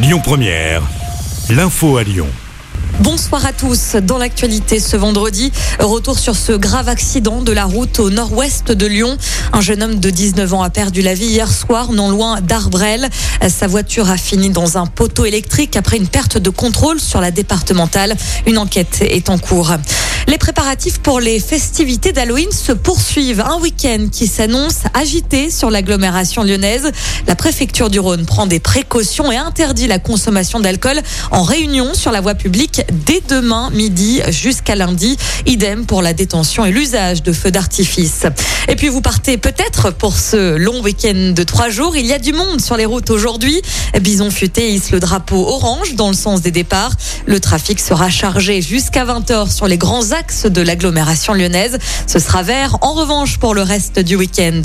Lyon Première, l'info à Lyon. Bonsoir à tous. Dans l'actualité ce vendredi, retour sur ce grave accident de la route au nord-ouest de Lyon. Un jeune homme de 19 ans a perdu la vie hier soir, non loin d'Arbrel. Sa voiture a fini dans un poteau électrique après une perte de contrôle sur la départementale. Une enquête est en cours. Les préparatifs pour les festivités d'Halloween se poursuivent. Un week-end qui s'annonce agité sur l'agglomération lyonnaise. La préfecture du Rhône prend des précautions et interdit la consommation d'alcool en réunion sur la voie publique dès demain midi jusqu'à lundi. Idem pour la détention et l'usage de feux d'artifice. Et puis vous partez peut-être pour ce long week-end de trois jours. Il y a du monde sur les routes aujourd'hui. Bison futé hisse le drapeau orange dans le sens des départs. Le trafic sera chargé jusqu'à 20h sur les grands axes de l'agglomération lyonnaise. Ce sera vert en revanche pour le reste du week-end.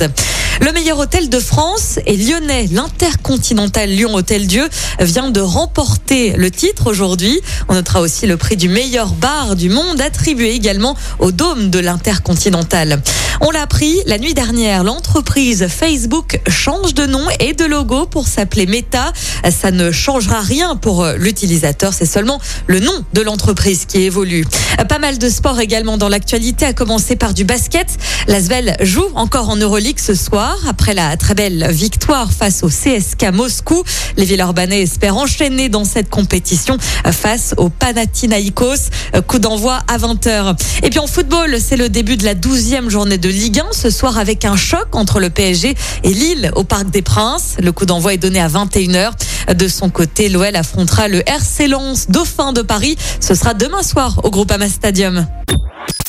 Le meilleur hôtel de France est lyonnais. L'Intercontinental Lyon Hôtel Dieu vient de remporter le titre aujourd'hui. On notera aussi le prix du meilleur bar du monde attribué également au dôme de l'Intercontinental. On l'a appris la nuit dernière, l'entreprise Facebook change de nom et de logo pour s'appeler Meta. Ça ne changera rien pour l'utilisateur, c'est seulement le nom de l'entreprise qui évolue. Pas mal de sport également dans l'actualité, à commencer par du basket. L'Asvel joue encore en Euroleague ce soir après la très belle victoire face au CSK Moscou. Les Villeurbanais espèrent enchaîner dans cette compétition face au Panathinaikos. Coup d'envoi à 20h. Et puis en football, c'est le début de la 12e journée de Ligue 1 ce soir avec un choc entre le PSG et Lille au Parc des Princes. Le coup d'envoi est donné à 21h. De son côté, l'OL affrontera le RC Lens, dauphin de Paris. Ce sera demain soir au Groupama Stadium.